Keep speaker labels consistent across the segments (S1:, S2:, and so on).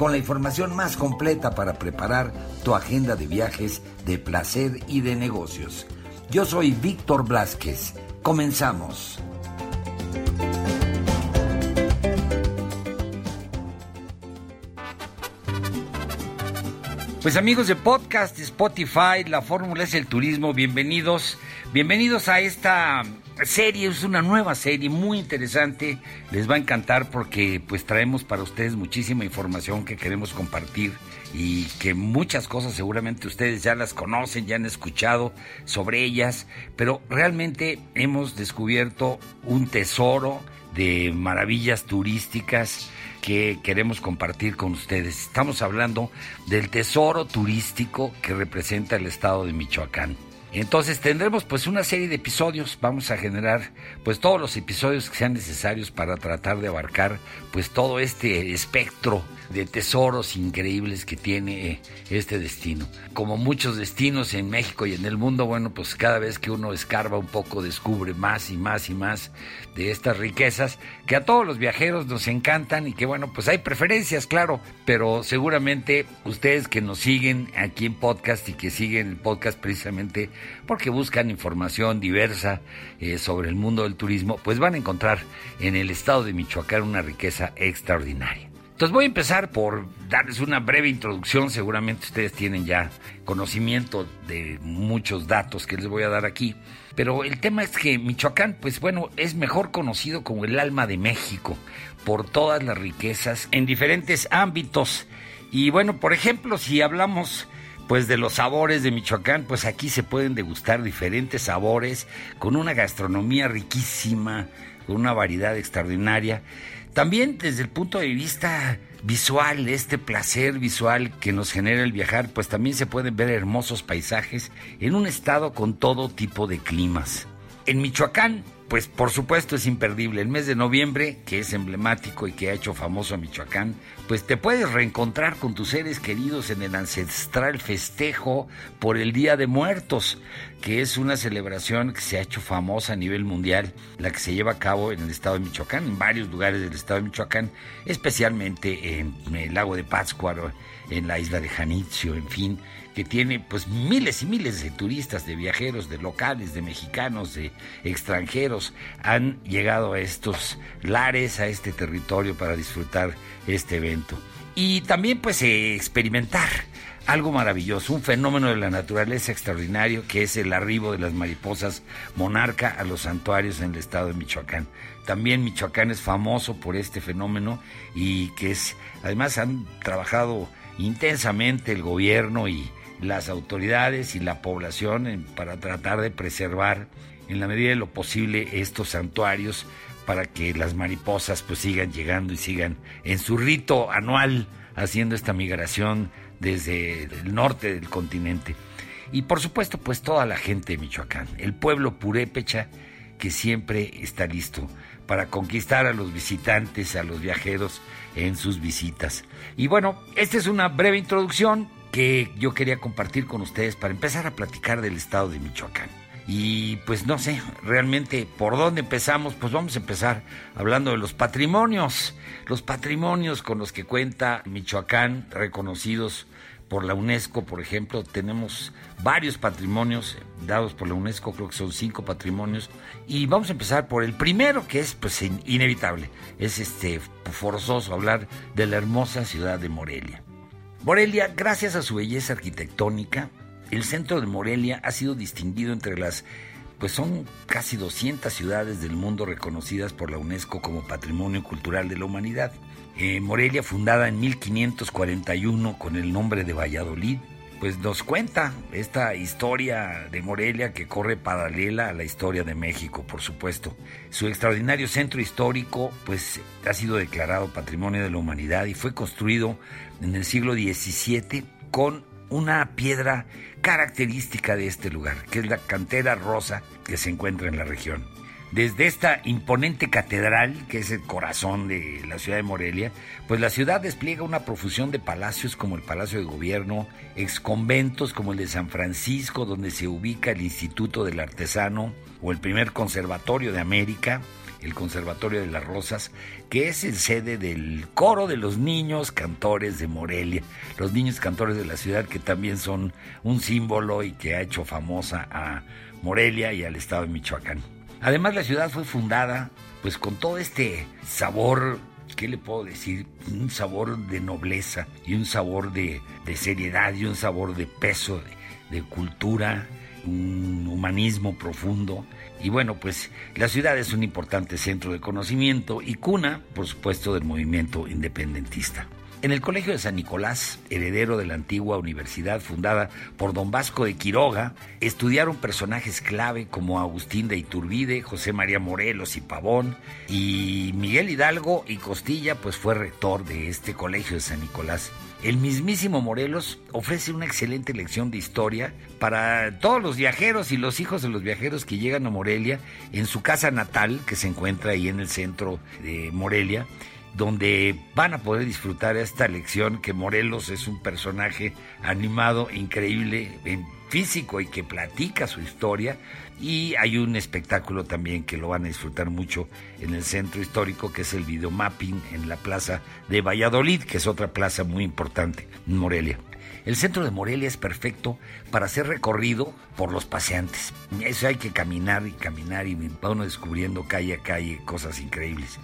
S1: con la información más completa para preparar tu agenda de viajes, de placer y de negocios. Yo soy Víctor Blasquez. Comenzamos. Pues amigos de podcast, Spotify, la fórmula es el turismo, bienvenidos, bienvenidos a esta serie, es una nueva serie muy interesante, les va a encantar porque pues traemos para ustedes muchísima información que queremos compartir y que muchas cosas seguramente ustedes ya las conocen, ya han escuchado sobre ellas, pero realmente hemos descubierto un tesoro de maravillas turísticas que queremos compartir con ustedes. Estamos hablando del tesoro turístico que representa el estado de Michoacán. Entonces tendremos pues una serie de episodios, vamos a generar pues todos los episodios que sean necesarios para tratar de abarcar pues todo este espectro de tesoros increíbles que tiene eh, este destino. Como muchos destinos en México y en el mundo, bueno, pues cada vez que uno escarba un poco descubre más y más y más de estas riquezas que a todos los viajeros nos encantan y que bueno, pues hay preferencias, claro, pero seguramente ustedes que nos siguen aquí en podcast y que siguen el podcast precisamente porque buscan información diversa eh, sobre el mundo del turismo, pues van a encontrar en el estado de Michoacán una riqueza extraordinaria. Entonces voy a empezar por darles una breve introducción, seguramente ustedes tienen ya conocimiento de muchos datos que les voy a dar aquí, pero el tema es que Michoacán, pues bueno, es mejor conocido como el alma de México por todas las riquezas en diferentes ámbitos. Y bueno, por ejemplo, si hablamos pues de los sabores de Michoacán, pues aquí se pueden degustar diferentes sabores con una gastronomía riquísima, con una variedad extraordinaria. También desde el punto de vista visual, este placer visual que nos genera el viajar, pues también se pueden ver hermosos paisajes en un estado con todo tipo de climas. En Michoacán pues por supuesto es imperdible. El mes de noviembre, que es emblemático y que ha hecho famoso a Michoacán, pues te puedes reencontrar con tus seres queridos en el ancestral festejo por el Día de Muertos, que es una celebración que se ha hecho famosa a nivel mundial, la que se lleva a cabo en el estado de Michoacán, en varios lugares del estado de Michoacán, especialmente en el lago de Pátzcuaro, en la isla de Janitzio, en fin que tiene pues miles y miles de turistas, de viajeros, de locales, de mexicanos, de extranjeros, han llegado a estos lares, a este territorio para disfrutar este evento. Y también pues experimentar algo maravilloso, un fenómeno de la naturaleza extraordinario que es el arribo de las mariposas monarca a los santuarios en el estado de Michoacán. También Michoacán es famoso por este fenómeno y que es, además han trabajado intensamente el gobierno y las autoridades y la población para tratar de preservar en la medida de lo posible estos santuarios para que las mariposas pues sigan llegando y sigan en su rito anual haciendo esta migración desde el norte del continente. Y por supuesto pues toda la gente de Michoacán, el pueblo purépecha que siempre está listo para conquistar a los visitantes, a los viajeros en sus visitas. Y bueno, esta es una breve introducción que yo quería compartir con ustedes para empezar a platicar del estado de Michoacán. Y pues no sé, realmente por dónde empezamos, pues vamos a empezar hablando de los patrimonios, los patrimonios con los que cuenta Michoacán, reconocidos por la UNESCO, por ejemplo, tenemos varios patrimonios dados por la UNESCO, creo que son cinco patrimonios, y vamos a empezar por el primero, que es pues inevitable, es este forzoso hablar de la hermosa ciudad de Morelia. Morelia, gracias a su belleza arquitectónica, el centro de Morelia ha sido distinguido entre las, pues son casi 200 ciudades del mundo reconocidas por la UNESCO como Patrimonio Cultural de la Humanidad. Eh, Morelia, fundada en 1541 con el nombre de Valladolid, pues nos cuenta esta historia de Morelia que corre paralela a la historia de México, por supuesto. Su extraordinario centro histórico pues ha sido declarado Patrimonio de la Humanidad y fue construido en el siglo XVII con una piedra característica de este lugar, que es la cantera rosa que se encuentra en la región. Desde esta imponente catedral, que es el corazón de la ciudad de Morelia, pues la ciudad despliega una profusión de palacios como el Palacio de Gobierno, exconventos como el de San Francisco, donde se ubica el Instituto del Artesano o el primer conservatorio de América, el Conservatorio de las Rosas, que es el sede del coro de los niños cantores de Morelia, los niños cantores de la ciudad que también son un símbolo y que ha hecho famosa a Morelia y al estado de Michoacán. Además la ciudad fue fundada pues con todo este sabor ¿qué le puedo decir? Un sabor de nobleza y un sabor de, seriedad y un sabor de peso, de, cultura, un humanismo profundo. Y bueno, pues la ciudad es un importante centro de conocimiento y cuna, por supuesto, del movimiento independentista. En el Colegio de San Nicolás, heredero de la antigua universidad fundada por don Vasco de Quiroga, estudiaron personajes clave como Agustín de Iturbide, José María Morelos y Pavón, y Miguel Hidalgo y Costilla pues fue rector de este Colegio de San Nicolás. El mismísimo Morelos ofrece una excelente lección de historia para todos los viajeros y los hijos de los viajeros que llegan a Morelia en su casa natal, que se encuentra ahí en el centro de Morelia, donde van a poder disfrutar esta lección que Morelos es un personaje animado, increíble en físico y que platica su historia y hay un espectáculo también que lo van a disfrutar mucho en el centro histórico que es el videomapping en la plaza de Valladolid, que es otra plaza muy importante en Morelia. El centro de Morelia es perfecto para ser recorrido por los paseantes. Eso hay que caminar y caminar y va uno descubriendo calle a calle cosas increíbles.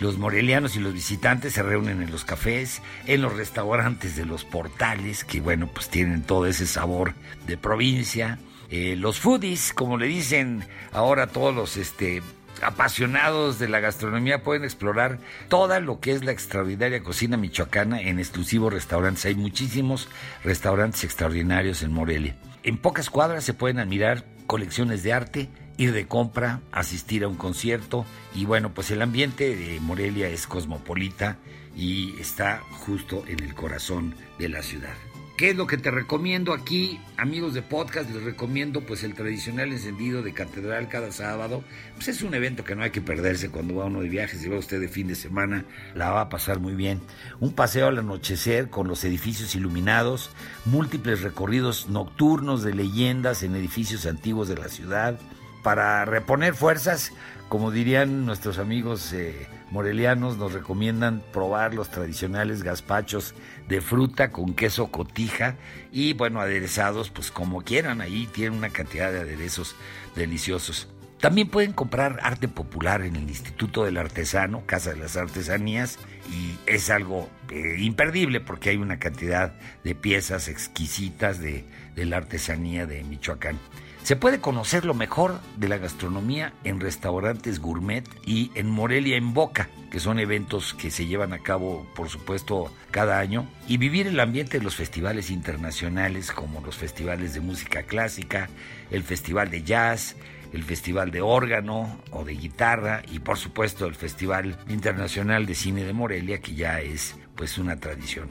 S1: Los morelianos y los visitantes se reúnen en los cafés, en los restaurantes de los portales, que bueno, pues tienen todo ese sabor de provincia. Eh, los foodies, como le dicen ahora todos los este, apasionados de la gastronomía pueden explorar toda lo que es la extraordinaria cocina michoacana en exclusivos restaurantes. Hay muchísimos restaurantes extraordinarios en Morelia. En pocas cuadras se pueden admirar colecciones de arte, ir de compra, asistir a un concierto y bueno, pues el ambiente de Morelia es cosmopolita y está justo en el corazón de la ciudad. ¿Qué es lo que te recomiendo aquí, amigos de podcast? Les recomiendo pues el tradicional encendido de catedral cada sábado. Pues es un evento que no hay que perderse cuando va uno de viaje, si va usted de fin de semana, la va a pasar muy bien. Un paseo al anochecer con los edificios iluminados, múltiples recorridos nocturnos de leyendas en edificios antiguos de la ciudad, para reponer fuerzas, como dirían nuestros amigos eh, morelianos, nos recomiendan probar los tradicionales gazpachos de fruta con queso cotija y bueno, aderezados pues como quieran, ahí tienen una cantidad de aderezos deliciosos. También pueden comprar arte popular en el Instituto del Artesano, Casa de las Artesanías, y es algo eh, imperdible porque hay una cantidad de piezas exquisitas de, de la artesanía de Michoacán. Se puede conocer lo mejor de la gastronomía en restaurantes gourmet y en Morelia en Boca, que son eventos que se llevan a cabo, por supuesto, cada año, y vivir el ambiente de los festivales internacionales como los festivales de música clásica, el festival de jazz, el Festival de órgano o de guitarra y por supuesto el Festival Internacional de Cine de Morelia que ya es pues una tradición.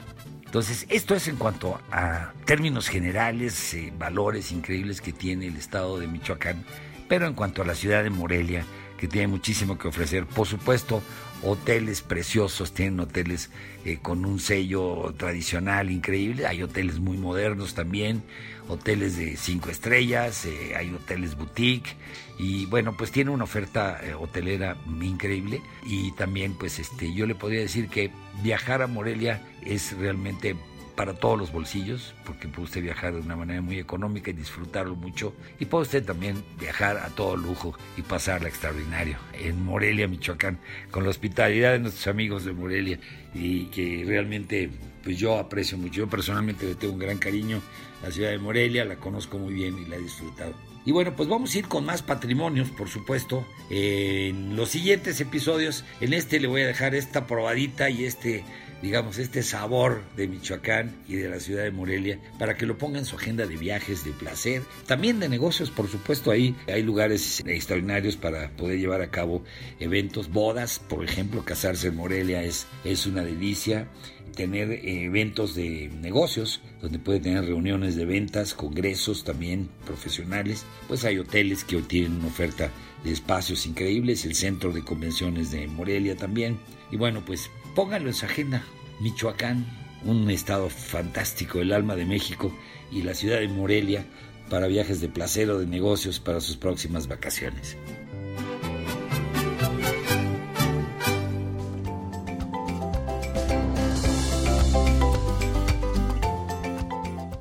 S1: Entonces, esto es en cuanto a términos generales, eh, valores increíbles que tiene el estado de Michoacán, pero en cuanto a la ciudad de Morelia, que tiene muchísimo que ofrecer, por supuesto, hoteles preciosos, tienen hoteles eh, con un sello tradicional increíble, hay hoteles muy modernos también, hoteles de cinco estrellas, eh, hay hoteles boutique y bueno, pues tiene una oferta hotelera increíble y también pues este yo le podría decir que viajar a Morelia es realmente para todos los bolsillos, porque puede usted viajar de una manera muy económica y disfrutarlo mucho. Y puede usted también viajar a todo lujo y pasarla extraordinario en Morelia, Michoacán, con la hospitalidad de nuestros amigos de Morelia y que realmente pues yo aprecio mucho. Yo personalmente le tengo un gran cariño a la ciudad de Morelia, la conozco muy bien y la he disfrutado. Y bueno, pues vamos a ir con más patrimonios, por supuesto, en los siguientes episodios. En este le voy a dejar esta probadita y este digamos, este sabor de Michoacán y de la ciudad de Morelia para que lo ponga en su agenda de viajes, de placer, también de negocios, por supuesto, ahí hay lugares extraordinarios para poder llevar a cabo eventos, bodas, por ejemplo, casarse en Morelia es, es una delicia, tener eventos de negocios, donde puede tener reuniones de ventas, congresos también profesionales, pues hay hoteles que tienen una oferta de espacios increíbles, el centro de convenciones de Morelia también, y bueno, pues pónganlo en su agenda. Michoacán, un estado fantástico, el alma de México y la ciudad de Morelia para viajes de placer o de negocios para sus próximas vacaciones.